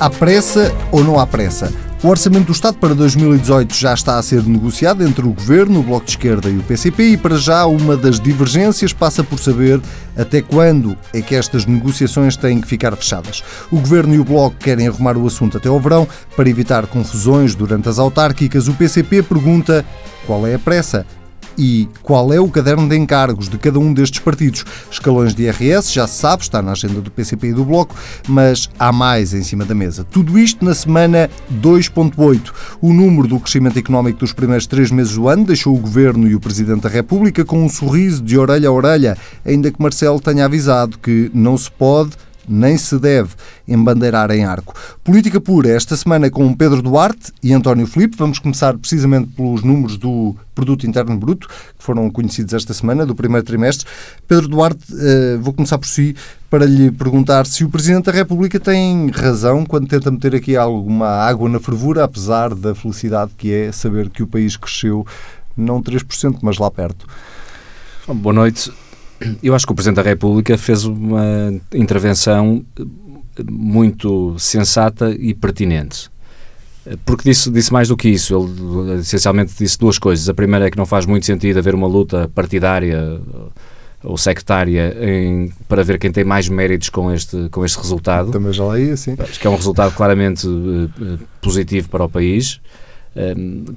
Há pressa ou não há pressa? O Orçamento do Estado para 2018 já está a ser negociado entre o Governo, o Bloco de Esquerda e o PCP e para já uma das divergências passa por saber até quando é que estas negociações têm que ficar fechadas. O Governo e o Bloco querem arrumar o assunto até ao verão para evitar confusões durante as autárquicas. O PCP pergunta qual é a pressa? E qual é o caderno de encargos de cada um destes partidos. Escalões de IRS, já se sabe, está na agenda do PCP e do Bloco, mas há mais em cima da mesa. Tudo isto na semana 2.8. O número do crescimento económico dos primeiros três meses do ano deixou o Governo e o Presidente da República com um sorriso de orelha a orelha, ainda que Marcelo tenha avisado que não se pode nem se deve embandeirar em arco. Política pura, esta semana com Pedro Duarte e António Filipe. Vamos começar precisamente pelos números do Produto Interno Bruto, que foram conhecidos esta semana, do primeiro trimestre. Pedro Duarte, eh, vou começar por si para lhe perguntar se o Presidente da República tem razão quando tenta meter aqui alguma água na fervura, apesar da felicidade que é saber que o país cresceu não 3%, mas lá perto. Boa noite. Eu acho que o Presidente da República fez uma intervenção muito sensata e pertinente. Porque disse, disse mais do que isso. Ele essencialmente disse duas coisas. A primeira é que não faz muito sentido haver uma luta partidária ou sectária em, para ver quem tem mais méritos com este, com este resultado. Também já leio, sim. Acho que é um resultado claramente uh, positivo para o país.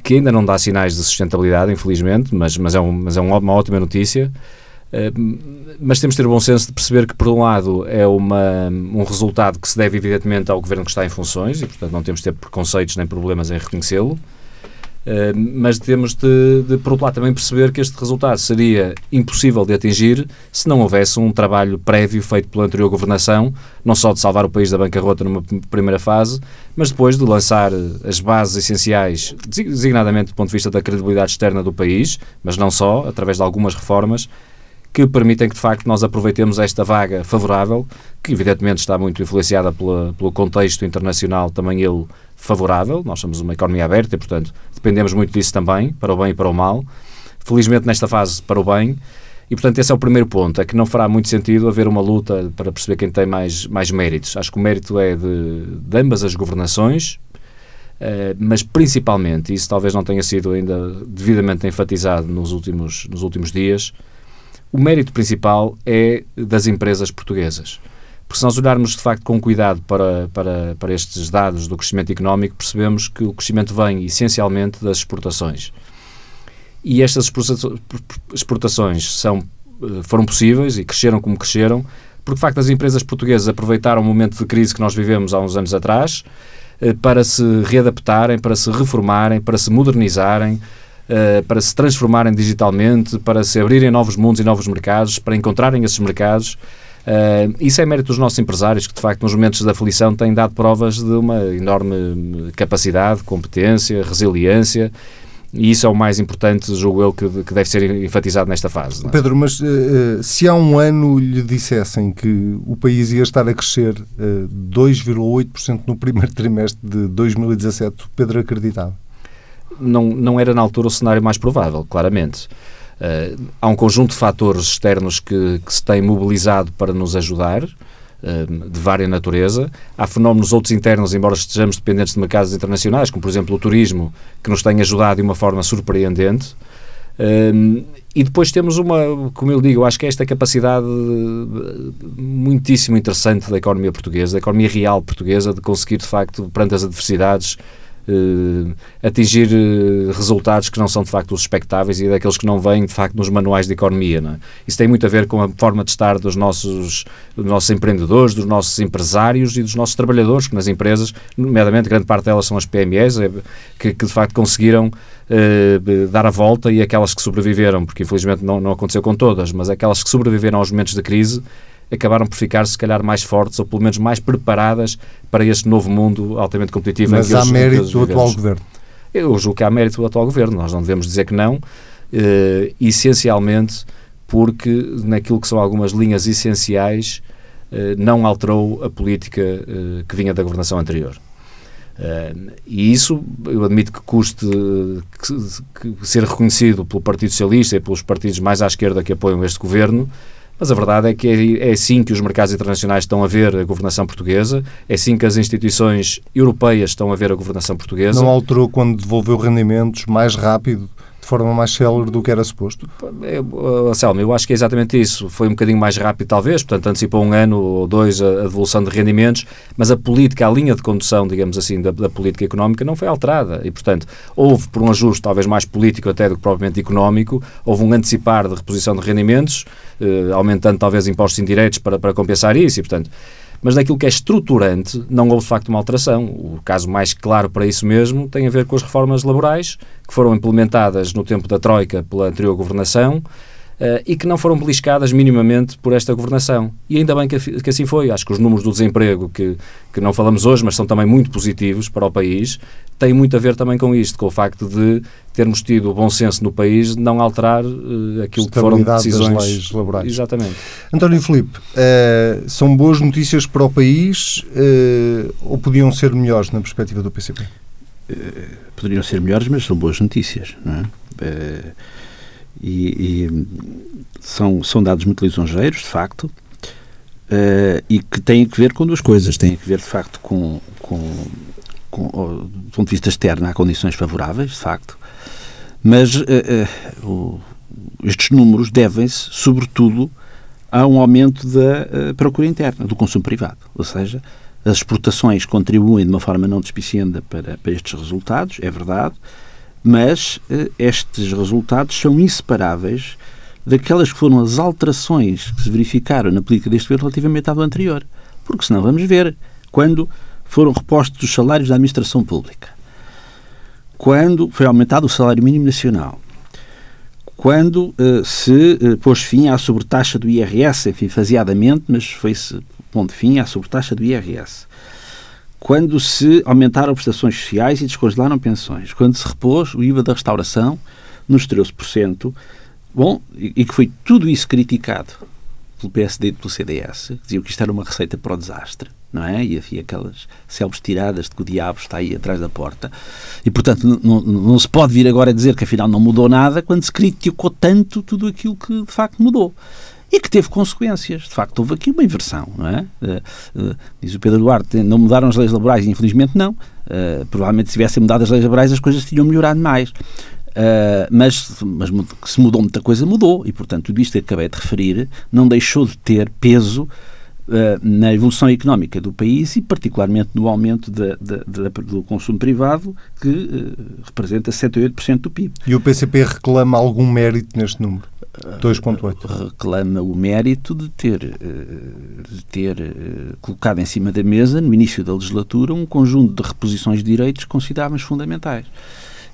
Que ainda não dá sinais de sustentabilidade, infelizmente, mas, mas, é, um, mas é uma ótima notícia mas temos de ter o bom senso de perceber que, por um lado, é uma, um resultado que se deve, evidentemente, ao governo que está em funções e, portanto, não temos de ter preconceitos nem problemas em reconhecê-lo. Uh, mas temos de, de, por outro lado, também perceber que este resultado seria impossível de atingir se não houvesse um trabalho prévio feito pela anterior governação, não só de salvar o país da bancarrota numa primeira fase, mas depois de lançar as bases essenciais, designadamente do ponto de vista da credibilidade externa do país, mas não só, através de algumas reformas, que permitem que, de facto, nós aproveitemos esta vaga favorável, que evidentemente está muito influenciada pela, pelo contexto internacional, também ele favorável. Nós somos uma economia aberta e, portanto, dependemos muito disso também, para o bem e para o mal. Felizmente, nesta fase, para o bem. E, portanto, esse é o primeiro ponto, é que não fará muito sentido haver uma luta para perceber quem tem mais, mais méritos. Acho que o mérito é de, de ambas as governações, Uh, mas principalmente, isso talvez não tenha sido ainda devidamente enfatizado nos últimos, nos últimos dias, o mérito principal é das empresas portuguesas. Porque se nós olharmos de facto com cuidado para, para, para estes dados do crescimento económico, percebemos que o crescimento vem essencialmente das exportações. E estas exportações são, eh, foram possíveis e cresceram como cresceram, porque de facto as empresas portuguesas aproveitaram o momento de crise que nós vivemos há uns anos atrás eh, para se readaptarem, para se reformarem, para se modernizarem, uh, para se transformarem digitalmente, para se abrirem novos mundos e novos mercados, para encontrarem esses mercados. Uh, isso é mérito dos nossos empresários, que de facto nos momentos da aflição têm dado provas de uma enorme capacidade, competência, resiliência e isso é o mais importante, julgo eu, que, que deve ser enfatizado nesta fase. É? Pedro, mas uh, se há um ano lhe dissessem que o país ia estar a crescer uh, 2,8% no primeiro trimestre de 2017, Pedro acreditava? Não, não era na altura o cenário mais provável, claramente. Uh, há um conjunto de fatores externos que, que se têm mobilizado para nos ajudar, uh, de vária natureza. Há fenómenos outros internos, embora estejamos dependentes de mercados internacionais, como por exemplo o turismo, que nos tem ajudado de uma forma surpreendente. Uh, e depois temos uma, como eu digo, acho que é esta capacidade muitíssimo interessante da economia portuguesa, da economia real portuguesa, de conseguir, de facto, perante as adversidades, atingir uh, resultados que não são de facto os expectáveis e daqueles que não vêm de facto nos manuais de economia. É? Isso tem muito a ver com a forma de estar dos nossos, dos nossos empreendedores, dos nossos empresários e dos nossos trabalhadores, que nas empresas, nomeadamente grande parte delas são as PMEs, é, que, que, de facto conseguiram uh, dar a volta e aquelas que sobreviveram, porque infelizmente não, não aconteceu com todas, mas aquelas que sobreviveram aos momentos de crise acabaram por ficar, se calhar, mais fortes ou pelo menos mais preparadas para este novo mundo altamente competitivo. Mas há mérito do atual governo? Eu julgo que há mérito do atual governo, nós não devemos dizer que não, uh, essencialmente porque naquilo que são algumas linhas essenciais uh, não alterou a política uh, que vinha da governação anterior. Uh, e isso, eu admito que custe que, que ser reconhecido pelo Partido Socialista e pelos partidos mais à esquerda que apoiam este governo, Mas a verdade é que é, é assim que os mercados internacionais estão a ver a governação portuguesa, é assim que as instituições europeias estão a ver a governação portuguesa. Não alterou quando devolveu rendimentos mais rápido de forma mais célere do que era suposto? É, Anselmo, eu acho que é exatamente isso. Foi um bocadinho mais rápido, talvez, portanto, antecipou um ano ou dois a, a devolução de rendimentos, mas a política, a linha de condução, digamos assim, da, da, política económica não foi alterada. E, portanto, houve, por um ajuste talvez mais político até do que propriamente económico, houve um antecipar de reposição de rendimentos, eh, aumentando talvez impostos indiretos para, para compensar isso, e, portanto mas naquilo que é estruturante não houve de facto uma alteração. O caso mais claro para isso mesmo tem a ver com as reformas laborais que foram implementadas no tempo da Troika pela anterior governação e que não foram beliscadas minimamente por esta governação. E ainda bem que, que, assim foi. Acho que os números do desemprego, que, que não falamos hoje, mas são também muito positivos para o país, têm muito a ver também com isto, com o facto de termos tido o bom senso no país de não alterar uh, aquilo que foram decisões. Das leis laborais. Exatamente. António Filipe, uh, são boas notícias para o país ou podiam ser melhores na perspectiva do PCP? poderiam ser melhores, mas são boas notícias, não é? E, e são, são dados muito lisonjeiros, de facto, uh, e que têm que ver com duas coisas. Têm que ver, de facto, com, com, com do ponto de vista externo, há condições favoráveis, de facto, mas uh, uh, o, estes números devem-se, sobretudo, a um aumento da procura interna, do consumo privado. Ou seja, as exportações contribuem de uma forma não despicienda para, para estes resultados, é verdade, mas eh, estes resultados são inseparáveis daquelas que foram as alterações que se verificaram na política deste governo relativamente ao anterior. Porque senão vamos ver quando foram repostos os salários da administração pública, quando foi aumentado o salário mínimo nacional, quando uh, se uh, pôs fim à sobretaxa do IRS, enfim, faseadamente, mas foi-se pondo fim à sobretaxa do IRS quando se aumentaram prestações sociais e descongelaram pensões, quando se repôs o IVA da restauração nos 13%, bom, e, que foi tudo isso criticado pelo PSD e pelo CDS, diziam que isto era uma receita para o desastre, não é? E havia aquelas células tiradas de que o diabo está aí atrás da porta. E, portanto, não, não se pode vir agora dizer que afinal não mudou nada quando se criticou tanto tudo aquilo que de facto mudou e que teve consequências. De facto, houve aqui uma inversão, não é? Uh, uh, diz o Pedro Duarte, não mudaram as leis laborais, infelizmente não. Uh, provavelmente se tivessem mudado as leis laborais as coisas tinham melhorado mais. mas, mas se mudou muita coisa, mudou. E, portanto, tudo isto que acabei de referir não deixou de ter peso na evolução económica do país e particularmente no aumento de, de, de, do consumo privado que uh, representa 78% do PIB. E o PCP reclama algum mérito neste número? 2.8. Reclama o mérito de ter, eh, de ter eh, colocado em cima da mesa, no início da legislatura, um conjunto de reposições de direitos consideráveis fundamentais.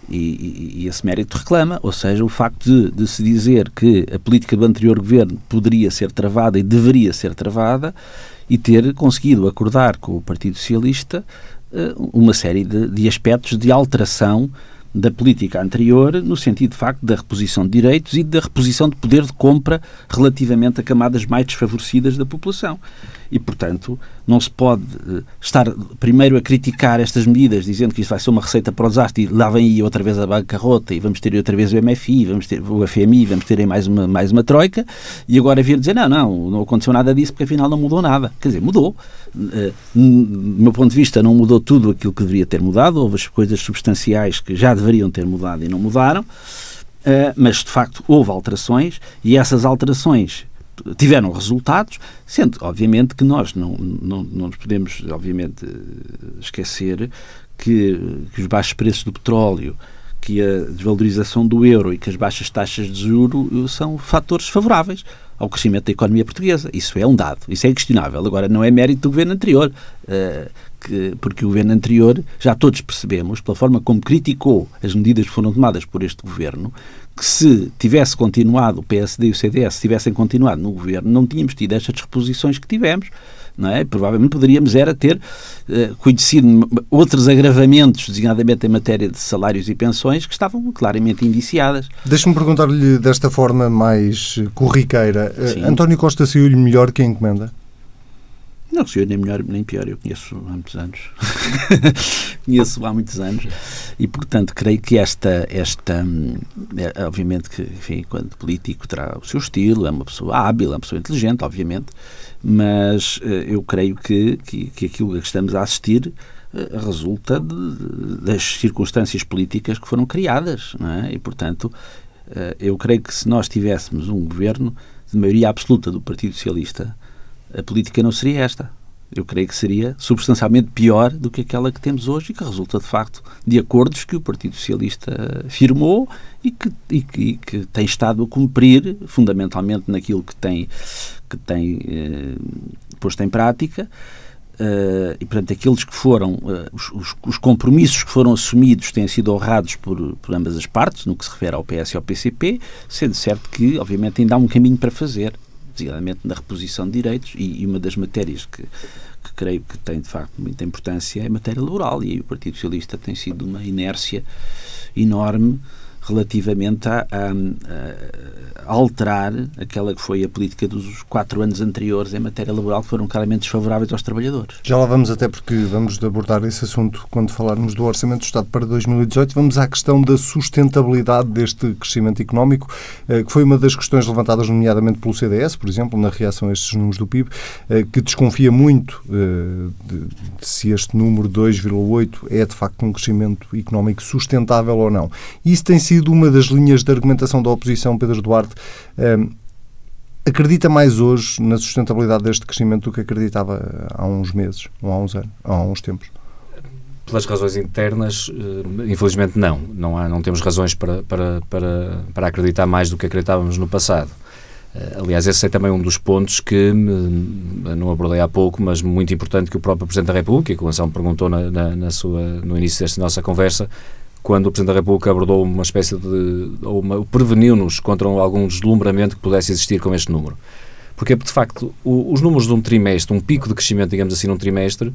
E, e, e, esse mérito reclama, ou seja, o facto de, de, se dizer que a política do anterior governo poderia ser travada e deveria ser travada e ter conseguido acordar com o Partido Socialista eh, uma série de, de aspectos de alteração da política anterior, no sentido, de facto, da reposição de direitos e da reposição de poder de compra relativamente a camadas mais desfavorecidas da população. E, portanto, não se pode uh, estar primeiro a criticar estas medidas, dizendo que isto vai ser uma receita para o desastre, e lá vem aí outra vez a bancarrota, e vamos ter outra vez o MFI, vamos ter o FMI, vamos ter aí mais uma, mais uma troika, e agora vir dizer, não, não, não aconteceu nada disso, porque afinal não mudou nada. Quer dizer, mudou. Uh, do meu ponto de vista, não mudou tudo aquilo que deveria ter mudado, houve as coisas substanciais que já deveriam ter mudado e não mudaram, uh, mas de facto houve alterações, e essas alterações tiveram resultados, sendo, obviamente, que nós não, não, não nos podemos, obviamente, esquecer que, que os baixos preços do petróleo, que a desvalorização do euro e que as baixas taxas de juro são fatores favoráveis ao crescimento da economia portuguesa. Isso é um dado, isso é inquestionável. Agora, não é mérito do governo anterior, uh, que, porque o governo anterior, já todos percebemos, pela forma como criticou as medidas que foram tomadas por este governo, que se tivesse continuado, o PSD e o CDS tivessem continuado no governo, não tínhamos tido estas reposições que tivemos. Não é? Provavelmente poderíamos era ter uh, conhecido outros agravamentos, designadamente em matéria de salários e pensões, que estavam claramente indiciadas. Deixe-me perguntar-lhe desta forma mais corriqueira. Uh, António Costa saiu-lhe melhor que a encomenda? Não sou eu nem melhor nem pior, eu conheço há muitos anos. conheço há muitos anos. E, portanto, creio que esta, esta é, obviamente que, enfim, quando político terá o seu estilo, é uma pessoa hábil, é uma pessoa inteligente, obviamente, mas eh, eu creio que, que, que aquilo a que estamos a assistir eh, resulta de, das circunstâncias políticas que foram criadas, é? E, portanto, eh, eu creio que se nós tivéssemos um governo de maioria absoluta do Partido Socialista, a política não seria esta. Eu creio que seria substancialmente pior do que aquela que temos hoje e que resulta, de facto, de acordos que o Partido Socialista firmou e que, e que, e que tem estado a cumprir, fundamentalmente naquilo que tem, que tem eh, posto em prática. Uh, e, portanto, aqueles que foram, uh, os, os, os, compromissos que foram assumidos têm sido honrados por, por ambas as partes, no que se refere ao PS e ao PCP, sendo certo que, obviamente, ainda há um caminho para fazer designadamente na reposição de direitos, e, e uma das matérias que, que, creio que tem, de facto, muita importância é a matéria laboral, e aí o Partido Socialista tem sido uma inércia enorme relativamente a, a, a, alterar aquela que foi a política dos quatro anos anteriores em matéria laboral, que foram claramente desfavoráveis aos trabalhadores. Já lá vamos, até porque vamos abordar esse assunto quando falarmos do Orçamento do Estado para 2018. Vamos à questão da sustentabilidade deste crescimento económico, eh, que foi uma das questões levantadas, nomeadamente pelo CDS, por exemplo, na reação a estes números do PIB, eh, que desconfia muito eh, de, de se este número 2,8 é de facto um crescimento económico sustentável ou não. Isso tem sido sido uma das linhas de argumentação da oposição, Pedro Duarte. Um, acredita mais hoje na sustentabilidade deste crescimento do que acreditava há uns meses, ou há uns anos, ou há uns tempos? Pelas razões internas, eh, infelizmente não. Não, há, não temos razões para, para, para, para acreditar mais do que acreditávamos no passado. Eh, aliás, esse é também um dos pontos que não abordei há pouco, mas muito importante que o próprio Presidente da República, que o Anselmo perguntou na, na, na sua, no início desta nossa conversa, quando o Presidente da República abordou uma espécie de. ou preveniu-nos contra algum deslumbramento que pudesse existir com este número. Porque, de facto, o, os números de um trimestre, um pico de crescimento, digamos assim, num trimestre,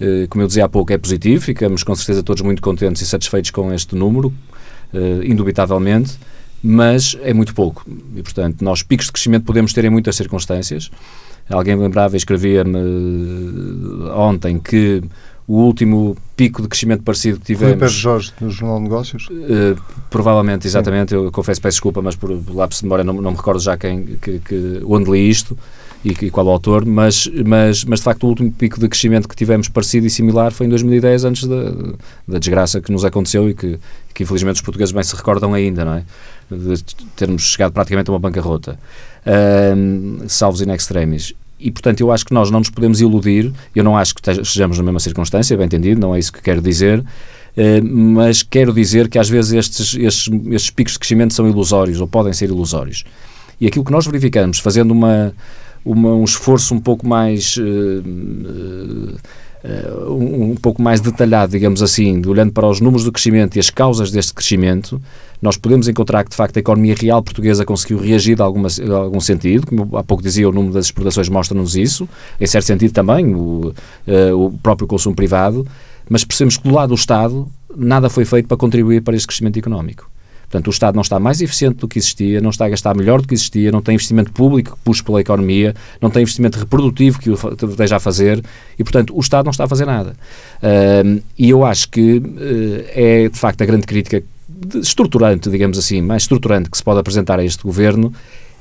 eh, como eu dizia há pouco, é positivo, ficamos com certeza todos muito contentes e satisfeitos com este número, eh, indubitavelmente, mas é muito pouco. E, portanto, nós picos de crescimento podemos ter em muitas circunstâncias. Alguém lembrava e escrevia-me eh, ontem que o último pico de crescimento parecido que tivemos. Filipe Jorge, do Jornal de Negócios? Uh, provavelmente, exatamente. Sim. Eu confesso, peço desculpa, mas por lápis de memória não, não me recordo já quem, que, que, onde li isto e, e qual o autor, mas, mas, mas de facto o último pico de crescimento que tivemos parecido e similar foi em 2010, antes da, da desgraça que nos aconteceu e que, que infelizmente os portugueses bem se recordam ainda, não é? De termos chegado praticamente a uma bancarrota. Uh, salvos in extremis. E, portanto, eu acho que nós não nos podemos iludir. Eu não acho que estejamos na mesma circunstância, bem entendido, não é isso que quero dizer. Uh, mas quero dizer que às vezes estes, estes, estes picos de crescimento são ilusórios ou podem ser ilusórios. E aquilo que nós verificamos, fazendo uma, uma um esforço um pouco mais. Uh, uh, um, um, pouco mais detalhado, digamos assim, olhando para os números do crescimento e as causas deste crescimento, nós podemos encontrar que, de facto, a economia real portuguesa conseguiu reagir de, alguma, de algum sentido, como há pouco dizia, o número das exportações mostra-nos isso, em certo sentido também, o, uh, o próprio consumo privado, mas percebemos que do lado do Estado nada foi feito para contribuir para este crescimento económico. Portanto, o Estado não está mais eficiente do que existia, não está a gastar melhor do que existia, não tem investimento público que puxe pela economia, não tem investimento reprodutivo que o esteja a fazer e, portanto, o Estado não está a fazer nada. Uh, e eu acho que uh, é, de facto, a grande crítica estruturante, digamos assim, mais estruturante que se pode apresentar a este governo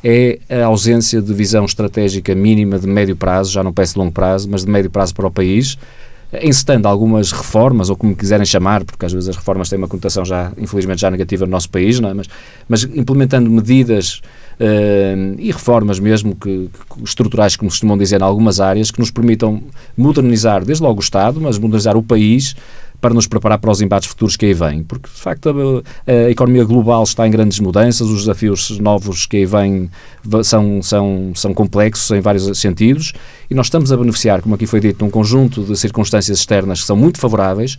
é a ausência de visão estratégica mínima de médio prazo, já não peço longo prazo, mas de médio prazo para o país, encetando algumas reformas, ou como quiserem chamar, porque às vezes as reformas têm uma conotação já, infelizmente, já negativa no nosso país, não é? mas, mas implementando medidas uh, e reformas mesmo que, que, estruturais, como costumam dizer, em algumas áreas, que nos permitam modernizar desde logo o Estado, mas modernizar o país para nos preparar para os embates futuros que aí vêm, porque de facto a, a, economia global está em grandes mudanças, os desafios novos que aí vêm são, são, são complexos em vários sentidos e nós estamos a beneficiar, como aqui foi dito, de um conjunto de circunstâncias externas que são muito favoráveis.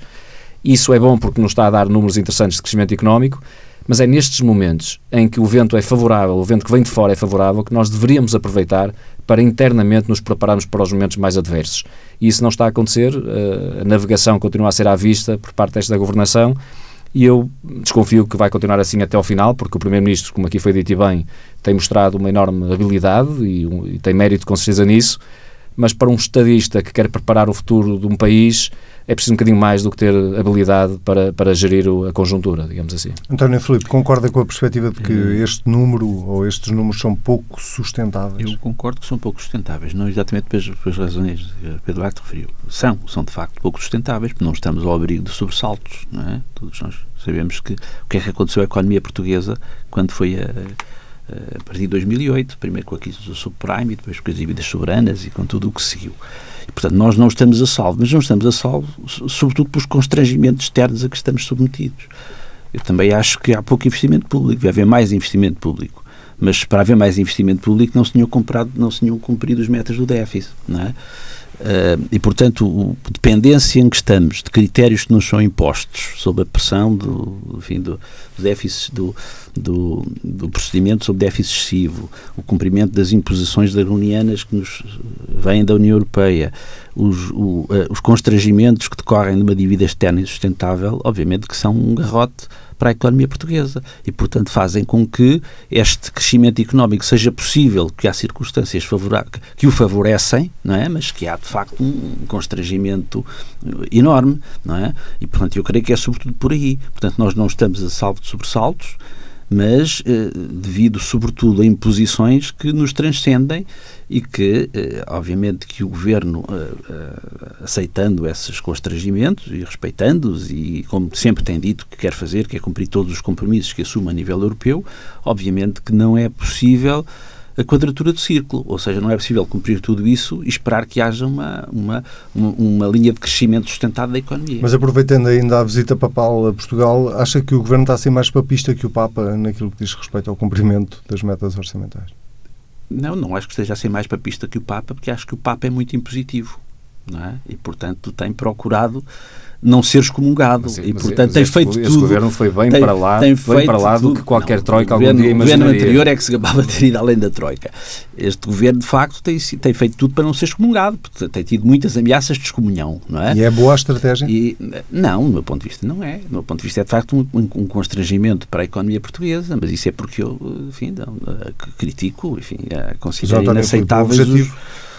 Isso é bom porque nos está a dar números interessantes de crescimento económico, mas é nestes momentos em que o vento é favorável, o vento que vem de fora é favorável, que nós deveríamos aproveitar para internamente nos prepararmos para os momentos mais adversos. E isso não está a acontecer, eh, a navegação continua a ser à vista por parte desta governação e eu desconfio que vai continuar assim até ao final, porque o Primeiro-Ministro, como aqui foi dito e bem, tem mostrado uma enorme habilidade e, um, e tem mérito com certeza nisso, mas para um estadista que quer preparar o futuro de um país, é preciso um bocadinho mais do que ter habilidade para, para gerir a conjuntura, digamos assim. António Filipe, concorda com a perspectiva de que este número ou estes números são pouco sustentáveis? Eu concordo que são pouco sustentáveis, não exatamente pelas, pelas razões que Pedro Duarte referiu. São, são de facto pouco sustentáveis, porque não estamos ao abrigo de sobressaltos, não é? Todos nós sabemos que o que é que aconteceu à economia portuguesa quando foi a a partir de 2008, primeiro com a crise do subprime e depois com as dívidas soberanas e com tudo o que seguiu. E, portanto, nós não estamos a salvo, mas não estamos a salvo, sobretudo pelos constrangimentos externos a que estamos submetidos. Eu também acho que há pouco investimento público, deve haver mais investimento público. Mas para haver mais investimento público não se tinham comprado, não se tinham cumprido os metas do déficit, não é? Uh, e, portanto, a dependência em que estamos de critérios que nos são impostos sob a pressão do, enfim, do, do déficit, do, do, do, procedimento sobre déficit excessivo, o cumprimento das imposições darwinianas que nos vêm da União Europeia, os, o, uh, os constrangimentos que decorrem de uma dívida externa insustentável, obviamente que são um garrote para a economia portuguesa e, portanto, fazem com que este crescimento económico seja possível, que há circunstâncias que o favorecem, não é? mas que há, de facto, um constrangimento enorme, não é? E, portanto, eu creio que é sobretudo por aí. Portanto, nós não estamos a salvo de sobressaltos, mas eh, devido sobretudo a imposições que nos transcendem e que, eh, obviamente, que o governo, eh, aceitando esses constrangimentos e respeitando-os e, como sempre tem dito que quer fazer, que é cumprir todos os compromissos que assume a nível europeu, obviamente que não é possível a quadratura do círculo, ou seja, não é possível cumprir tudo isso e esperar que haja uma, uma, uma, linha de crescimento sustentado da economia. Mas aproveitando ainda a visita papal a Portugal, acha que o Governo está a ser mais papista que o Papa naquilo que diz respeito ao cumprimento das metas orçamentais? Não, não acho que esteja a ser mais papista que o Papa, porque acho que o Papa é muito impositivo. Não é? E, portanto, tem procurado não ser excomungado. Sim, e, portanto, tem feito tudo. Esse governo foi bem tem, para lá, tem bem para lá do que qualquer não, troika algum governo, dia imaginaria. O governo anterior é que se gabava de ter ido além da troika. Este governo, de facto, tem, tem feito tudo para não ser excomungado, porque tem tido muitas ameaças de excomunhão, não é? E é boa a estratégia? E, não, do meu ponto de vista, não é. Do meu ponto de vista, é, de facto, um, um constrangimento para a economia portuguesa, mas isso é porque eu, enfim, não, critico, enfim, considero inaceitáveis os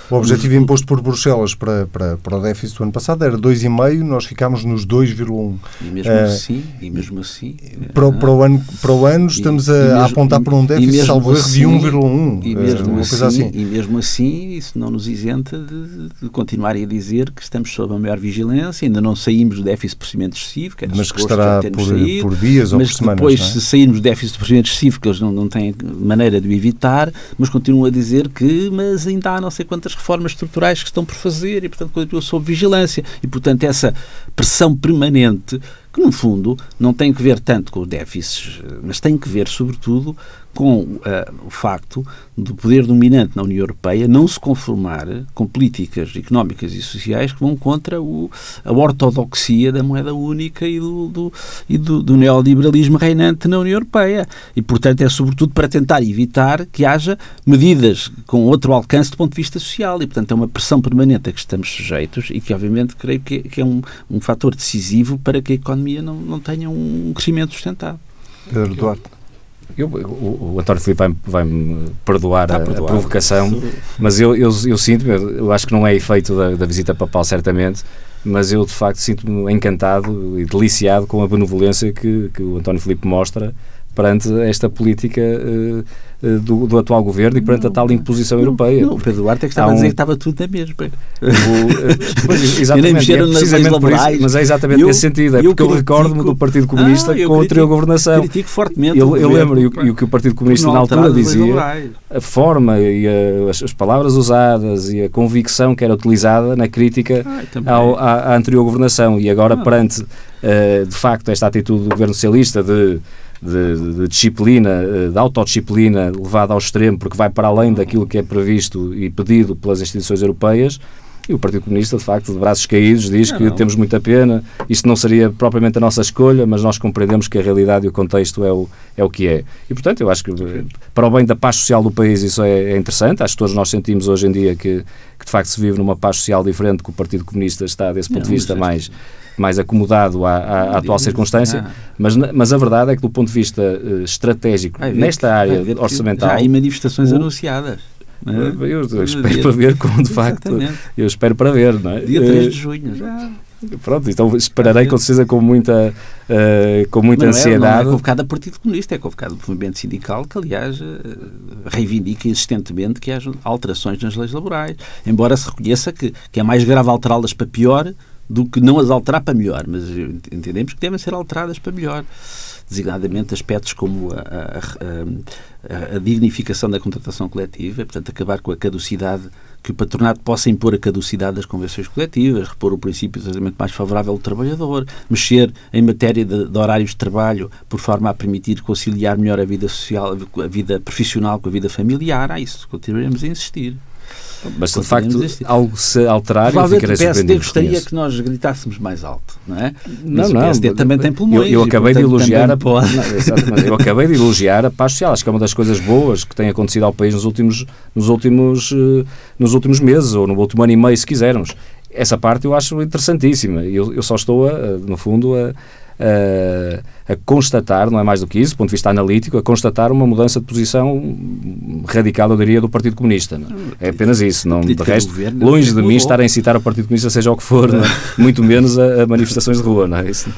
o objetivo imposto por Bruxelas para, para, para o déficit do ano passado era 2,5, nós ficámos nos 2,1. E mesmo uh, assim, e mesmo assim para, para, o ano, para o ano estamos a, mesmo, a apontar para um déficit, salvo erro, de 1,1. E, mesmo assim, assim. e mesmo assim, isso não nos isenta de, de, continuar a dizer que estamos sob a maior vigilância, ainda não saímos do déficit de procedimento excessivo, que era mas que estará por, saído, por dias ou por semanas. Depois, é? se sairmos do déficit de procedimento excessivo, que eles não, não têm maneira de o evitar, mas continuam a dizer que mas ainda há não sei quantas reformas estruturais que estão por fazer e, portanto, continua sob vigilância. E, portanto, essa pressão permanente que, no fundo, não tem que ver tanto com os déficits, mas tem que ver, sobretudo, com uh, o facto do poder dominante na União Europeia não se conformar com políticas económicas e sociais que vão contra o, a ortodoxia da moeda única e, do, do, e do, do, neoliberalismo reinante na União Europeia. E, portanto, é sobretudo para tentar evitar que haja medidas com outro alcance do ponto de vista social. E, portanto, é uma pressão permanente a que estamos sujeitos e que, obviamente, creio que, que é um, um fator decisivo para que a economia não, não tenha um crescimento sustentado. Pedro Duarte. Eu, o, o, António Filipe vai-me vai perdoar a, a, provocação, mas eu, eu, eu sinto, eu acho que não é efeito da, da visita papal, certamente, mas eu de facto sinto-me encantado e deliciado com a benevolência que, que o António Filipe mostra perante esta política uh, uh, do, do, atual governo e perante não, a tal imposição não, europeia. Não, o Pedro Duarte é que estava um... a dizer que estava tudo na mesma. O, uh, exatamente, é precisamente por isso, mas é exatamente eu, nesse sentido. É porque eu, eu recordo-me do Partido Comunista ah, com a anterior governação. Critico fortemente. Eu, eu lembro, e o, que o Partido Comunista na altura dizia, a forma e a, as, as, palavras usadas e a convicção que era utilizada na crítica ah, ao, à, à, anterior governação. E agora, ah. perante, de facto, esta atitude do governo socialista de de, de, disciplina, eh, de autodisciplina levada ao extremo, porque vai para além daquilo que é previsto e pedido pelas instituições europeias. E o Partido Comunista, de facto, de braços caídos, diz não, que não. temos muita pena, isto não seria propriamente a nossa escolha, mas nós compreendemos que a realidade e o contexto é o, é o que é. E, portanto, eu acho que para o bem da paz social do país isso é, é interessante. Acho que todos nós sentimos hoje em dia que, que, de facto, se vive numa paz social diferente, que o Partido Comunista está, desse ponto não, de vista, mais mais acomodado à, à, atual circunstância, ah. mas, mas a verdade é que, do ponto de vista uh, estratégico, nesta área orçamental. Já há manifestações o, anunciadas. É? Eu, eu espero dia, para ver como, de facto, exatamente. eu espero para ver, não é? Dia 3 de junho, já. Pronto, então esperarei com certeza com muita, uh, com muita Mas ansiedade. Não é, não é convocado a Partido Comunista, é convocado o movimento sindical que, aliás, uh, reivindica insistentemente que haja alterações nas leis laborais. Embora se reconheça que, que é mais grave alterá-las para pior do que não as alterar para melhor. Mas entendemos que devem ser alteradas para melhor designadamente aspectos como a, a, a, a, dignificação da contratação coletiva, portanto, acabar com a caducidade, que o patronato possa impor a caducidade das convenções coletivas, repor o princípio de tratamento mais favorável ao trabalhador, mexer em matéria de, de, horários de trabalho por forma a permitir conciliar melhor a vida social, a vida profissional com a vida familiar. Ah, isso continuaremos a insistir. Mas de facto algo se alterar e ficarei o PSD gostaria que nós gritássemos mais alto, não é? Mas não, o PSD não, também tem pulmões. Eu, eu acabei de elogiar a pode... não, eu acabei de elogiar a paz social. Acho que é uma das coisas boas que tem acontecido ao país nos últimos, nos últimos, eh, nos últimos meses ou no último ano e meio, se quisermos. Essa parte eu acho interessantíssima. Eu, eu só estou, a, no fundo, a a, a, constatar, não é mais do que isso, do ponto de vista analítico, a constatar uma mudança de posição radical, eu diria, do Partido Comunista. Não? É apenas isso. Não, de resto, longe de mim estar a incitar o Partido Comunista, seja o que for, é? muito menos a, a, manifestações de rua. Não é isso?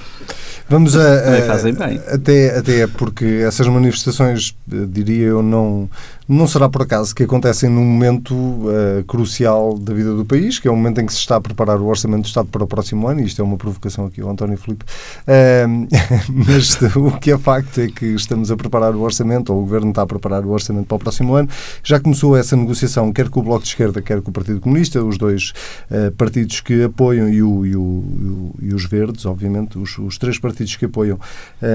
Vamos a, a, até, até porque essas manifestações, eh, diria eu, não, não será por acaso que acontecem num momento uh, crucial da vida do país, que é o momento em que se está a preparar o Orçamento do Estado para o próximo ano, e isto é uma provocação aqui ao António Filipe, uh, mas o que é facto é que estamos a preparar o Orçamento, ou o Governo está a preparar o Orçamento para o próximo ano. Já começou essa negociação, quer com o Bloco de Esquerda, quer com o Partido Comunista, os dois uh, partidos que apoiam, e, o, e, o, e, os verdes, obviamente, os, os três partidos que apoiam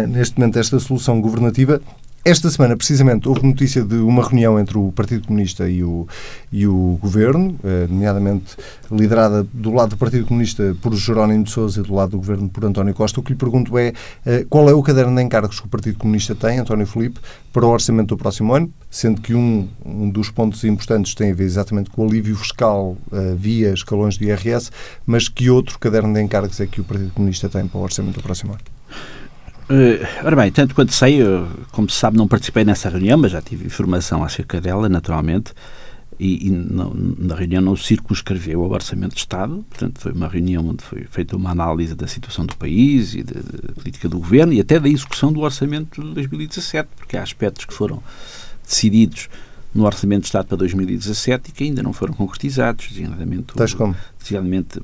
neste momento esta solução governativa. Esta semana, precisamente, houve notícia de uma reunião entre o Partido Comunista e o, e o Governo, eh, nomeadamente liderada do lado do Partido Comunista por Jerónimo de Sousa e do lado do Governo por António Costa. O que lhe pergunto é eh, qual é o caderno de encargos que o Partido Comunista tem, António Filipe, para o orçamento do próximo ano, sendo que um, um dos pontos importantes tem a ver exatamente com o alívio fiscal uh, via escalões de IRS, mas que outro caderno de encargos é que o Partido Comunista tem para o orçamento do próximo ano? Uh, ora bem, tanto quanto sei, eu, como se sabe, não participei nessa reunião, mas já tive informação acerca dela, naturalmente, e, e não, na reunião não circunscreveu o Orçamento de Estado, portanto foi uma reunião onde foi feita uma análise da situação do país e da, da política do Governo e até da execução do Orçamento de 2017, porque há aspectos que foram decididos no Orçamento de Estado para 2017 e que ainda não foram concretizados, designadamente, o, designadamente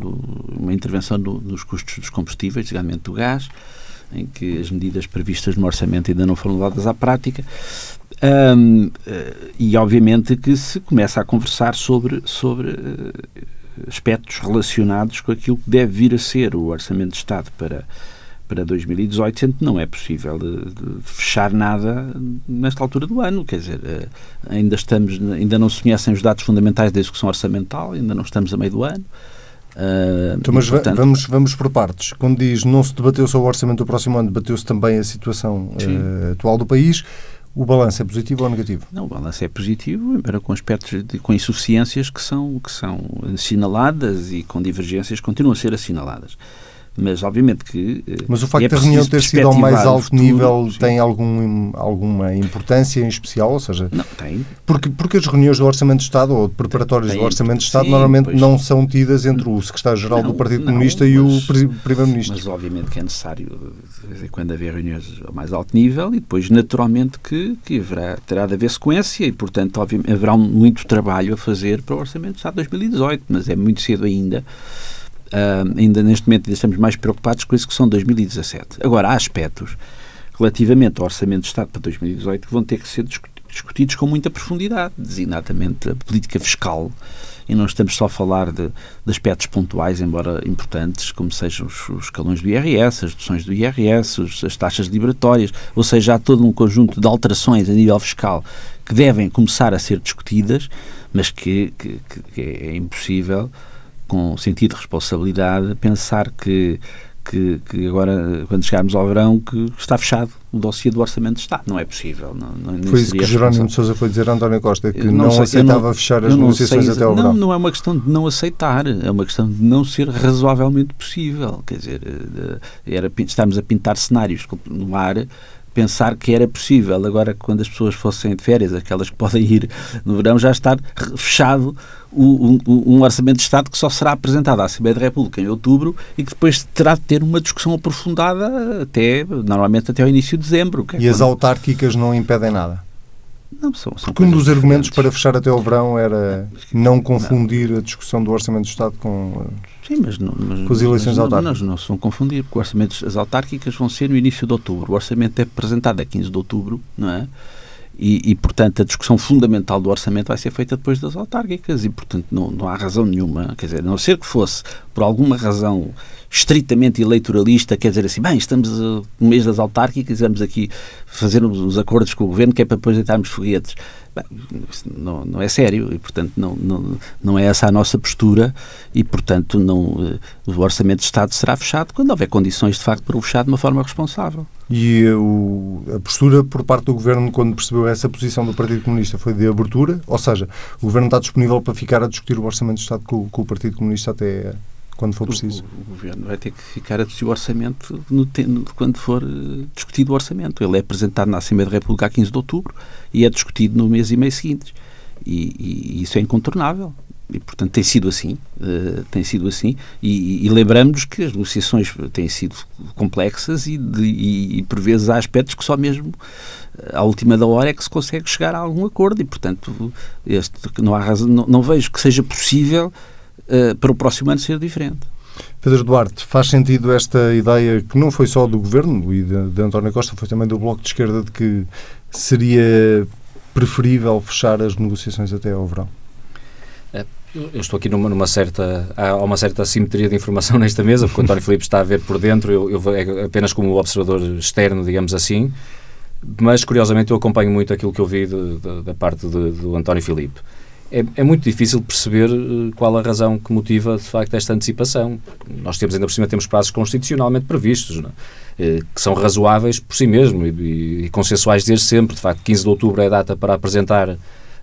uma intervenção no, nos custos dos combustíveis, designadamente do gás, em que as medidas previstas no orçamento ainda não foram levadas à prática. Um, eh, e obviamente que se começa a conversar sobre, sobre uh, aspectos relacionados com aquilo que deve vir a ser o Orçamento de Estado para, para 2018, sendo que não é possível de fechar nada nesta altura do ano. Quer dizer, ainda, estamos, ainda não se conhecem os dados fundamentais da execução orçamental, ainda não estamos a meio do ano. Uh, então, mas portanto, vamos, vamos por partes. Quando diz não se debateu só o orçamento do próximo ano, debateu-se também a situação uh, atual do país. O balanço é positivo ou negativo? Não, o balanço é positivo, embora com aspectos, de, com insuficiências que são, que são assinaladas e com divergências que continuam a ser assinaladas. Mas, obviamente, que. Eh, Mas o facto é da reunião ter sido ao mais alto futuro, nível sim. tem algum, alguma importância em especial? Ou seja, não, tem. Porque, porque as reuniões do Orçamento de Estado ou preparatórias tem, do Orçamento de Estado sim, normalmente pois. não são tidas entre o secretário-geral do Partido não, Comunista mas, e o Primeiro-Ministro. Mas, obviamente, que é necessário, quando haver reuniões ao mais alto nível, e depois, naturalmente, que, que haverá, terá de haver sequência e, portanto, obviamente, haverá muito trabalho a fazer para o Orçamento de Estado de 2018, mas é muito cedo ainda Ainda neste momento ainda estamos mais preocupados com a execução de 2017. Agora, há aspectos relativamente ao Orçamento de Estado para 2018 que vão ter que ser discutidos com muita profundidade, designadamente a política fiscal, e não estamos só a falar de, de aspectos pontuais, embora importantes, como sejam os, os escalões do IRS, as deduções do IRS, os, as taxas liberatórias, ou seja, há todo um conjunto de alterações a nível fiscal que devem começar a ser discutidas, mas que, que, que é impossível com sentido de responsabilidade, pensar que, que, que, agora, quando chegarmos ao verão, que está fechado o dossiê do Orçamento de Estado. Não é possível. Não, não, foi isso que Jerónimo de Sousa foi dizer a António Costa, que não, não sei, aceitava não, fechar as negociações sei, até ao verão. Não é uma questão de não aceitar, é uma questão de não ser razoavelmente possível. Quer dizer, eh, era, estarmos a pintar cenários no ar pensar que era possível, agora quando as pessoas fossem de férias, aquelas que podem ir no verão, já estar fechado um, um, orçamento de Estado que só será apresentado à Assembleia da República em outubro e que depois terá de ter uma discussão aprofundada até, normalmente até ao início de dezembro. É e quando... as autárquicas não impedem nada? Não, são, são Porque um dos argumentos para fechar até ao verão era não confundir a discussão do Orçamento do Estado com, Sim, mas, não, mas com as eleições mas, autárquicas. Não, não, se vão confundir, porque orçamentos, as autárquicas vão ser no início de outubro. O orçamento é apresentado a 15 de outubro, não é? E, e, portanto, a discussão fundamental do orçamento vai ser feita depois das autárquicas e, portanto, não, não há razão nenhuma, quer dizer, a não ser que fosse por alguma razão estritamente eleitoralista, quer dizer assim, bem, estamos no mês das autárquicas, vamos aqui fazer os acordos com o governo que é para depois deitarmos foguetes. Bem, não, não, é sério e, portanto, não, não, não é essa a nossa postura e, portanto, não, uh, o Orçamento de Estado será fechado quando houver condições, de facto, para o fechar de uma forma responsável. E o, a postura por parte do Governo, quando percebeu essa posição do Partido Comunista, foi de abertura? Ou seja, o Governo está disponível para ficar a discutir o Orçamento de Estado com, com o Partido Comunista até quando for preciso. O, o, Governo vai ter que ficar a discutir o orçamento no, no, quando for uh, discutido o orçamento. Ele é apresentado na Assembleia da República a 15 de outubro e é discutido no mês e meio seguintes. E, e, isso é incontornável. E, portanto, tem sido assim. Uh, tem sido assim. E, e lembramos que as negociações têm sido complexas e, de, e, por vezes há aspectos que só mesmo eh, à última da hora é que se consegue chegar a algum acordo. E, portanto, este, não, há razão, não, não vejo que seja possível uh, para o próximo ano ser diferente. Pedro Duarte, faz sentido esta ideia que não foi só do Governo e de, de António Costa, foi também do Bloco de Esquerda, de que seria preferível fechar as negociações até ao verão? É, eu estou aqui numa, numa, certa. Há uma certa simetria de informação nesta mesa, porque o António Filipe está a ver por dentro, eu, eu é apenas como observador externo, digamos assim, mas curiosamente eu acompanho muito aquilo que eu vi de, de, da parte de, do António Filipe é, é, muito difícil perceber eh, qual a razão que motiva, de facto, esta antecipação. Nós temos, ainda por cima, temos prazos constitucionalmente previstos, é? que são razoáveis por si mesmo e, e, consensuais desde sempre. De facto, 15 de outubro é a data para apresentar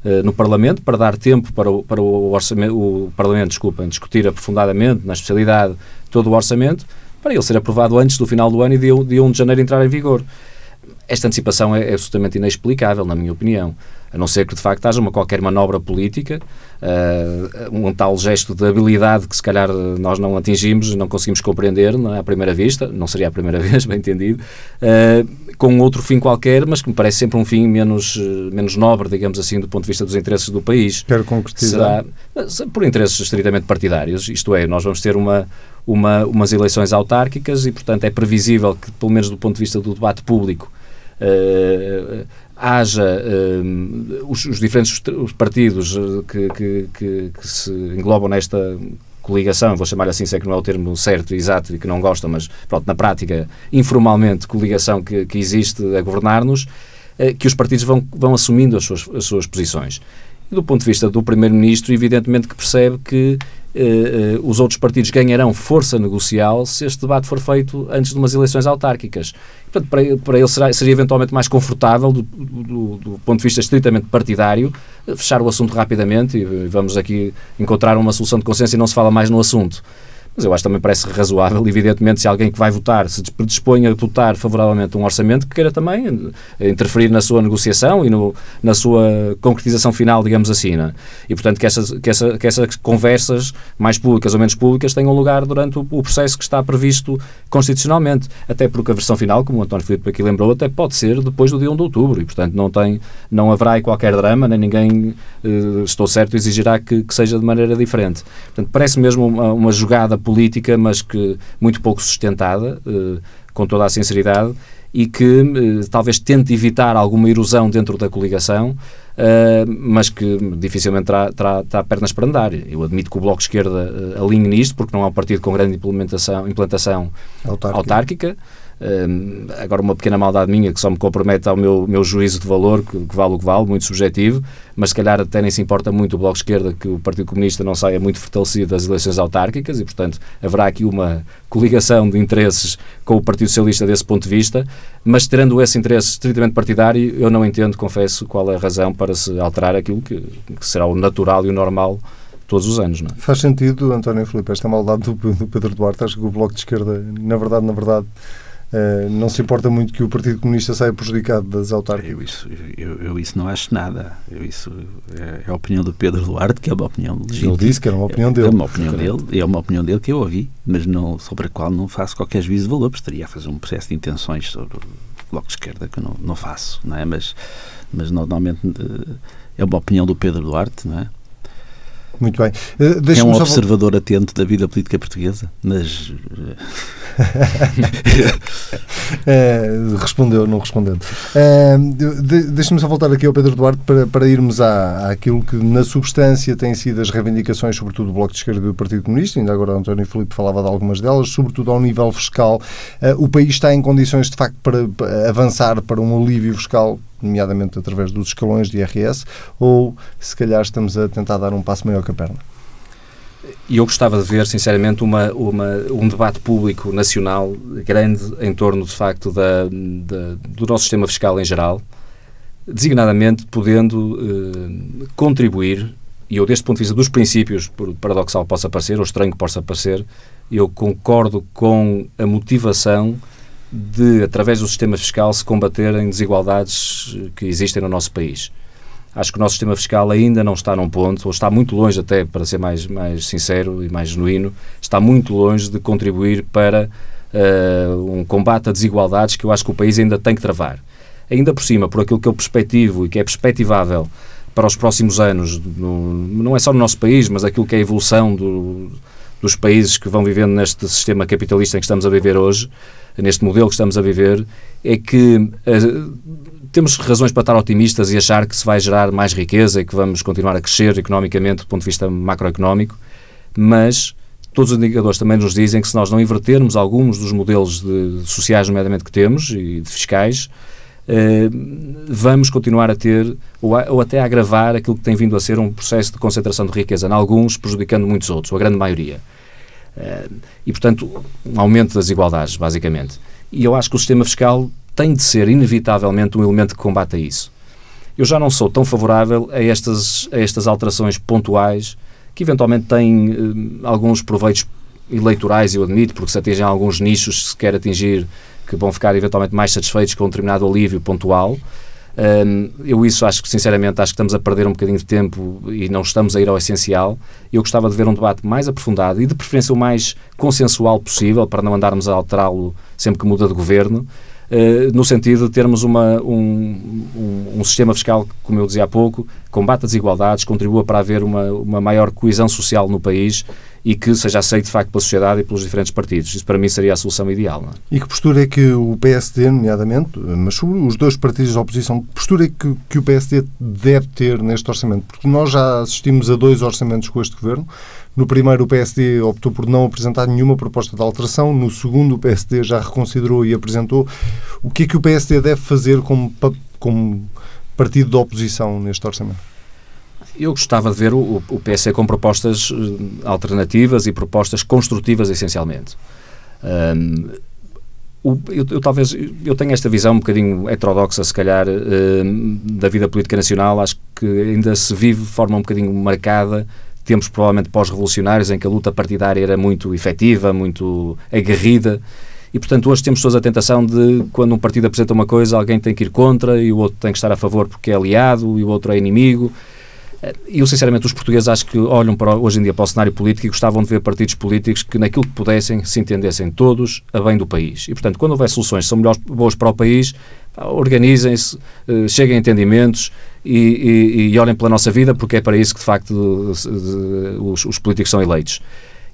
eh, no Parlamento, para dar tempo para o, para o, o Parlamento desculpa, discutir aprofundadamente, na especialidade, todo o orçamento, para ele ser aprovado antes do final do ano e de, de 1 de janeiro entrar em vigor. Esta antecipação é, é absolutamente inexplicável, na minha opinião. A não ser que de facto haja uma qualquer manobra política, uh, um tal gesto de habilidade que se calhar nós não atingimos, não conseguimos compreender não é, à primeira vista, não seria a primeira vez, bem entendido, uh, com outro fim qualquer, mas que me parece sempre um fim menos, menos nobre, digamos assim, do ponto de vista dos interesses do país. Quero concretizar. Será, por interesses estritamente partidários, isto é, nós vamos ter uma, uma, umas eleições autárquicas e, portanto, é previsível que, pelo menos do ponto de vista do debate público, haja uh, os, os, diferentes partidos eh, que, que, que, que, se englobam nesta coligação, vou chamar assim, sei que não é o termo certo exato e que não gostam, mas pronto, na prática, informalmente, coligação que, que existe a governar-nos, uh, que os partidos vão, vão assumindo as suas, as suas posições. Do ponto de vista do Primeiro-Ministro, evidentemente que percebe que uh, os outros partidos ganharão força negocial se este debate for feito antes de umas eleições autárquicas. Portanto, para, ele, para ele será, seria eventualmente mais confortável, do, do, do, ponto de vista estritamente partidário, fechar o assunto rapidamente e vamos aqui encontrar uma solução de consenso e não se fala mais no assunto. Mas eu acho que também parece razoável, evidentemente, se alguém que vai votar se predispõe a votar favoravelmente um orçamento, que queira também interferir na sua negociação e no, na sua concretização final, digamos assim. Né? E, portanto, que essas, que, essa, que essas conversas, mais públicas ou menos públicas, tenham lugar durante o, o, processo que está previsto constitucionalmente. Até porque a versão final, como o António Filipe aqui lembrou, até pode ser depois do dia 1 de outubro. E, portanto, não, tem, não haverá qualquer drama, nem ninguém, eh, estou certo, exigirá que, que, seja de maneira diferente. Portanto, parece mesmo uma, uma jogada política, mas que muito pouco sustentada, eh, com toda a sinceridade, e que eh, talvez tente evitar alguma erosão dentro da coligação, eh, mas que dificilmente terá, terá, terá pernas para andar. Eu admito que o Bloco de Esquerda alinhe nisto, porque não é um partido com grande implementação, implantação autárquica. autárquica Agora, uma pequena maldade minha que só me compromete ao meu, meu juízo de valor, que, que, vale o que vale, muito subjetivo, mas se calhar até nem se importa muito o Bloco de Esquerda que o Partido Comunista não saia muito fortalecido das eleições autárquicas e, portanto, haverá aqui uma coligação de interesses com o Partido Socialista desse ponto de vista, mas terando esse interesse estritamente partidário, eu não entendo, confesso, qual é a razão para se alterar aquilo que, que será o natural e o normal todos os anos. Não é? Faz sentido, António Filipe, esta maldade do, do Pedro Duarte, acho que o Bloco de Esquerda, na verdade, na verdade, uh, não se importa muito que o Partido Comunista saia prejudicado das autárquicas? Eu isso, eu, eu isso não acho nada. Eu isso é, é, a opinião do Pedro Duarte, que é uma opinião legítima. Ele disse que era uma opinião dele. É uma opinião dele, é uma opinião dele que eu ouvi, mas não, sobre a qual não faço qualquer juízo de valor, porque estaria a fazer um processo de intenções sobre o Bloco de Esquerda que eu não, não faço, não é? Mas, mas normalmente eh, é uma opinião do Pedro Duarte, não é? Muito bem. Uh, é um observador só... atento da vida política portuguesa, mas. é, respondeu, não respondendo. É, de, Deixa-me só voltar aqui ao Pedro Duarte para, para irmos à, àquilo que, na substância, têm sido as reivindicações, sobretudo do Bloco de Esquerda e do Partido Comunista. Ainda agora António Filipe falava de algumas delas, sobretudo ao nível fiscal. Uh, o país está em condições, de facto, para, para avançar para um alívio fiscal nomeadamente através dos escalões de IRS, ou se calhar estamos a tentar dar um passo maior que a perna? E eu gostava de ver, sinceramente, uma, uma, um debate público nacional grande em torno, de facto, da, da do nosso sistema fiscal em geral, designadamente podendo eh, contribuir, e eu, deste ponto de vista dos princípios, por paradoxal possa parecer, ou estranho que possa parecer, eu concordo com a motivação de, através do sistema fiscal, se combaterem desigualdades que existem no nosso país. Acho que o nosso sistema fiscal ainda não está num ponto, ou está muito longe, até para ser mais, mais sincero e mais genuíno, está muito longe de contribuir para uh, um combate a desigualdades que eu acho que o país ainda tem que travar. Ainda por cima, por aquilo que eu perspectivo e que é perspectivável para os próximos anos, no, não é só no nosso país, mas aquilo que é a evolução do, dos países que vão vivendo neste sistema capitalista em que estamos a viver hoje, neste modelo que estamos a viver, é que uh, temos razões para estar otimistas e achar que se vai gerar mais riqueza e que vamos continuar a crescer economicamente do ponto de vista macroeconómico, mas todos os indicadores também nos dizem que se nós não invertermos alguns dos modelos de, sociais, nomeadamente, que temos e de fiscais, eh, vamos continuar a ter, ou, a, ou, até a agravar, aquilo que tem vindo a ser um processo de concentração de riqueza em alguns, prejudicando muitos outros, ou a grande maioria. Eh, e, portanto, um aumento das igualdades, basicamente. E eu acho que o sistema fiscal tem de ser, inevitavelmente, um elemento que combata isso. Eu já não sou tão favorável a estas, a estas alterações pontuais que, eventualmente, têm uh, alguns proveitos eleitorais, eu admito, porque se atingem alguns nichos que se quer atingir que vão ficar, eventualmente, mais satisfeitos com um determinado alívio pontual. Um, eu isso acho que, sinceramente, acho que estamos a perder um bocadinho de tempo e não estamos a ir ao essencial. Eu gostava de ver um debate mais aprofundado e, de preferência, o mais consensual possível, para não andarmos a alterá-lo sempre que muda de governo, no sentido de termos uma, um, um, um, sistema fiscal como eu dizia há pouco, combate as desigualdades, contribua para haver uma, uma maior coesão social no país e que seja aceito de facto pela sociedade e pelos diferentes partidos. Isso para mim seria a solução ideal. É? E que postura é que o PSD, nomeadamente, mas os dois partidos da oposição, que postura é que, que o PSD deve ter neste orçamento? Porque nós já assistimos a dois orçamentos com este governo. No primeiro, o PSD optou por não apresentar nenhuma proposta de alteração. No segundo, o PSD já reconsiderou e apresentou. O que é que o PSD deve fazer como, como partido da oposição neste orçamento? Eu gostava de ver o, o PS com propostas eh, alternativas e propostas construtivas, essencialmente. Eu, eu, talvez eu tenho esta visão um bocadinho heterodoxa, se calhar, da vida política nacional. Acho que ainda se vive de forma um bocadinho marcada. Tempos provavelmente pós-revolucionários em que a luta partidária era muito efetiva, muito aguerrida. E, portanto, hoje temos todos a tentação de, quando um partido apresenta uma coisa, alguém tem que ir contra e o outro tem que estar a favor porque é aliado e o outro é inimigo. Eu, sinceramente, os portugueses acho que olham para, hoje em dia para o cenário político e gostavam de ver partidos políticos que, naquilo que pudessem, se entendessem todos a bem do país. E, portanto, quando houver soluções que são melhores, boas para o país, organizem-se, eh, cheguem a entendimentos e, e, e, olhem pela nossa vida, porque é para isso que, de facto, os, os políticos são eleitos.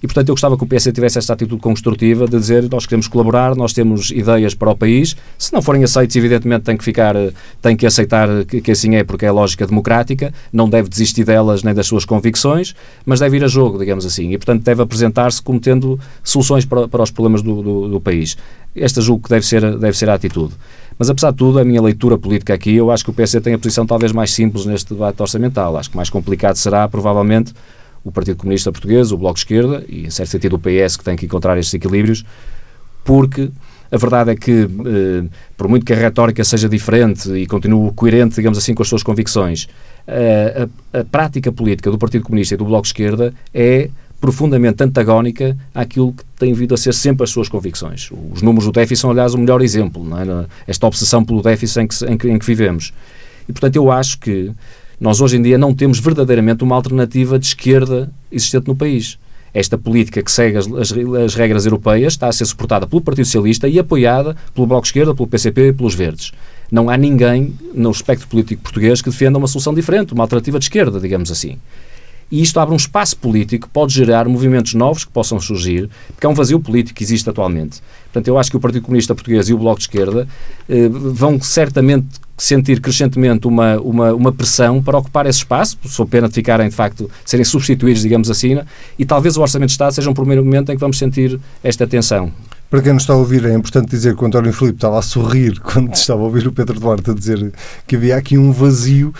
E, portanto, eu gostava que o PS tivesse esta atitude construtiva de dizer nós queremos colaborar, nós temos ideias para o país. Se não forem aceitos, evidentemente, tem que ficar, tem que aceitar que, que assim é, porque é lógica democrática. Não deve desistir delas nem das suas convicções, mas deve ir a jogo, digamos assim. E, portanto, deve apresentar-se como tendo soluções para, para os problemas do, do, do país. Esta julgo que deve ser, deve ser a atitude. Mas, apesar de tudo, a minha leitura política aqui, eu acho que o PS tem a posição talvez mais simples neste debate orçamental. Acho que mais complicado será, provavelmente, o Partido Comunista Português, o Bloco de Esquerda e, em certo sentido, o PS, que tem que encontrar estes equilíbrios, porque a verdade é que, eh, por muito que a retórica seja diferente e continue coerente, digamos assim, com as suas convicções, a, a, a prática política do Partido Comunista e do Bloco de Esquerda é profundamente antagónica àquilo que tem vindo a ser sempre as suas convicções. Os números do déficit são, aliás, o melhor exemplo, é? esta obsessão pelo déficit em que, em que, em que vivemos. E, portanto, eu acho que nós hoje em dia não temos verdadeiramente uma alternativa de esquerda existente no país. Esta política que segue as, as, as, regras europeias está a ser suportada pelo Partido Socialista e apoiada pelo Bloco Esquerda, pelo PCP e pelos Verdes. Não há ninguém no espectro político português que defenda uma solução diferente, uma alternativa de esquerda, digamos assim. E isto abre um espaço político que pode gerar movimentos novos que possam surgir, porque é um vazio político que existe atualmente. Portanto, eu acho que o Partido Comunista Português e o Bloco de Esquerda eh, vão certamente sentir crescentemente uma, uma, uma pressão para ocupar esse espaço, sob pena de ficarem, de facto, serem substituídos, digamos assim, e talvez o Orçamento de Estado seja um primeiro momento em que vamos sentir esta tensão. Para quem nos está a ouvir, é importante dizer que o António Filipe estava a sorrir quando estava a ouvir o Pedro Duarte a dizer que havia aqui um vazio.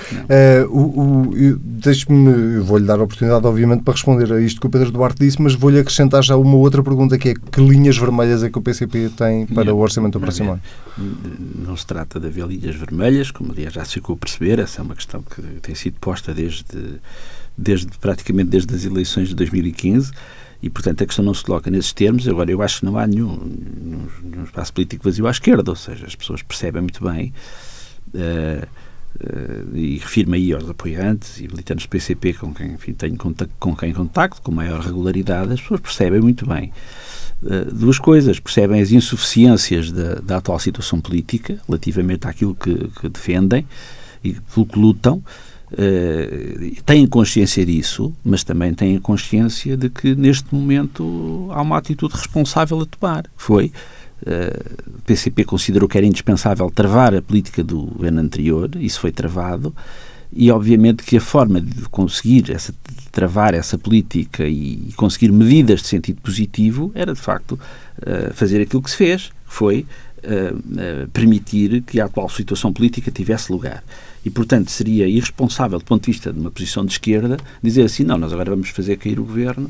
Uh, Deixe-me, vou-lhe dar a oportunidade, obviamente, para responder a isto que o Pedro Duarte disse, mas vou-lhe acrescentar já uma outra pergunta que é que linhas vermelhas é que o PCP tem para não, o orçamento do próximo ano? Não se trata de haver linhas vermelhas, como aliás já se ficou a perceber, essa é uma questão que tem sido posta desde, desde praticamente desde as eleições de 2015 e, portanto, a questão não se coloca nesses termos. Agora, eu acho que não há nenhum, nenhum espaço político vazio à esquerda, ou seja, as pessoas percebem muito bem, uh, uh, e refiro-me aí aos apoiantes e militantes do PCP com quem enfim, tenho contacto, com quem contacto, com maior regularidade, as pessoas percebem muito bem uh, duas coisas. Percebem as insuficiências da, da, atual situação política relativamente àquilo que, que defendem e pelo que lutam Uh, têm consciência disso, mas também têm consciência de que neste momento há uma atitude responsável a tomar. Foi. Uh, o PCP considerou que era indispensável travar a política do governo anterior, isso foi travado, e obviamente que a forma de conseguir essa, de travar essa política e conseguir medidas de sentido positivo era de facto uh, fazer aquilo que se fez, que foi permitir que a atual situação política tivesse lugar. E, portanto, seria irresponsável, do ponto de vista de uma posição de esquerda, dizer assim: não, nós agora vamos fazer cair o governo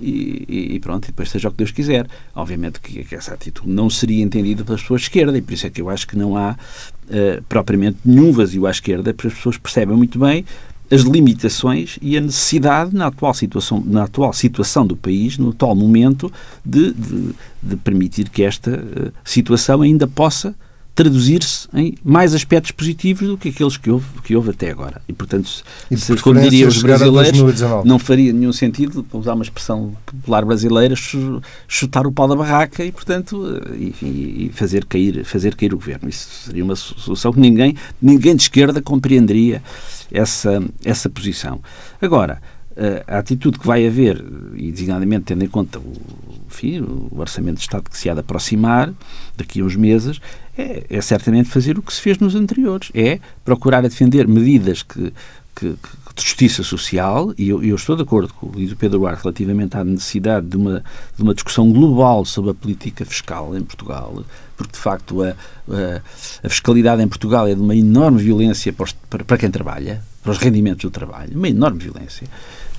e, e, pronto, e depois seja o que Deus quiser. Obviamente que, essa atitude não seria entendida pelas pessoas de esquerda e por isso é que eu acho que não há uh, propriamente nenhum vazio à esquerda, porque as pessoas percebem muito bem as limitações e a necessidade na atual situação, na atual situação do país, no atual momento, de, de, de permitir que esta uh, situação ainda possa traduzir-se em mais aspectos positivos do que aqueles que houve, que houve até agora. E, portanto, e se, como diriam os brasileiros, não faria nenhum sentido, para usar uma expressão popular brasileira, chutar o pau da barraca e, portanto, e, e fazer, cair, fazer cair o governo. Isso seria uma solução que ninguém, ninguém de esquerda compreenderia essa, essa posição. Agora, a atitude que vai haver, e designadamente tendo em conta o, enfim, o orçamento de Estado que se há de aproximar daqui a uns meses, é, é certamente fazer o que se fez nos anteriores. É procurar defender medidas que, que, que, de justiça social, e eu, eu, estou de acordo com o Luís Pedro Duarte relativamente à necessidade de uma, de uma discussão global sobre a política fiscal em Portugal, porque de facto a, a, a fiscalidade em Portugal é de uma enorme violência para, os, para, para quem trabalha, para os rendimentos do trabalho, uma enorme violência.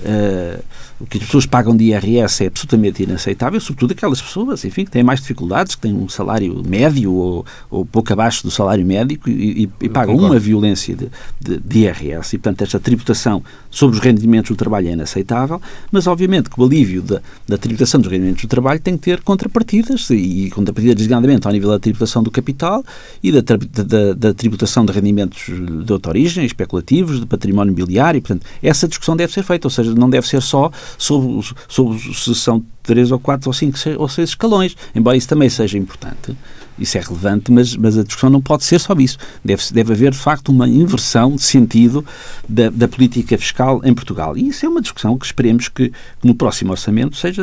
Uh, o que as pessoas pagam de IRS é absolutamente inaceitável, sobretudo aquelas pessoas, enfim, que têm mais dificuldades, que têm um salário médio ou, ou pouco abaixo do salário médico e, e, e pagam uma violência de, de, de, IRS. E, portanto, esta tributação sobre os rendimentos do trabalho é inaceitável, mas, obviamente, que o alívio da, da tributação dos rendimentos do trabalho tem que ter contrapartidas, e, e contrapartidas designadamente ao nível da tributação do capital e da, da, da tributação de rendimentos de outra origem, especulativos, de património imobiliário. E, portanto, essa discussão deve ser feita, ou seja, não deve ser só sobre, sobre se são três ou quatro ou cinco ou seis escalões, embora isso também seja importante isso é relevante, mas, mas a discussão não pode ser só isso. Deve, deve haver, de facto, uma inversão de sentido da, da política fiscal em Portugal. E isso é uma discussão que esperemos que, que no próximo orçamento seja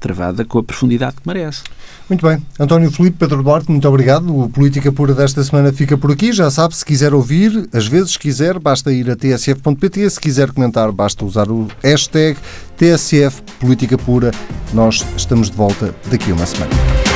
travada com a profundidade que merece. Muito bem. António Filipe, Pedro Duarte, muito obrigado. O Política Pura desta semana fica por aqui. Já sabe, se quiser ouvir, às vezes quiser, basta ir a tsf.pt. Se quiser comentar, basta usar o hashtag TSF Política Pura. Nós estamos de volta daqui a uma semana.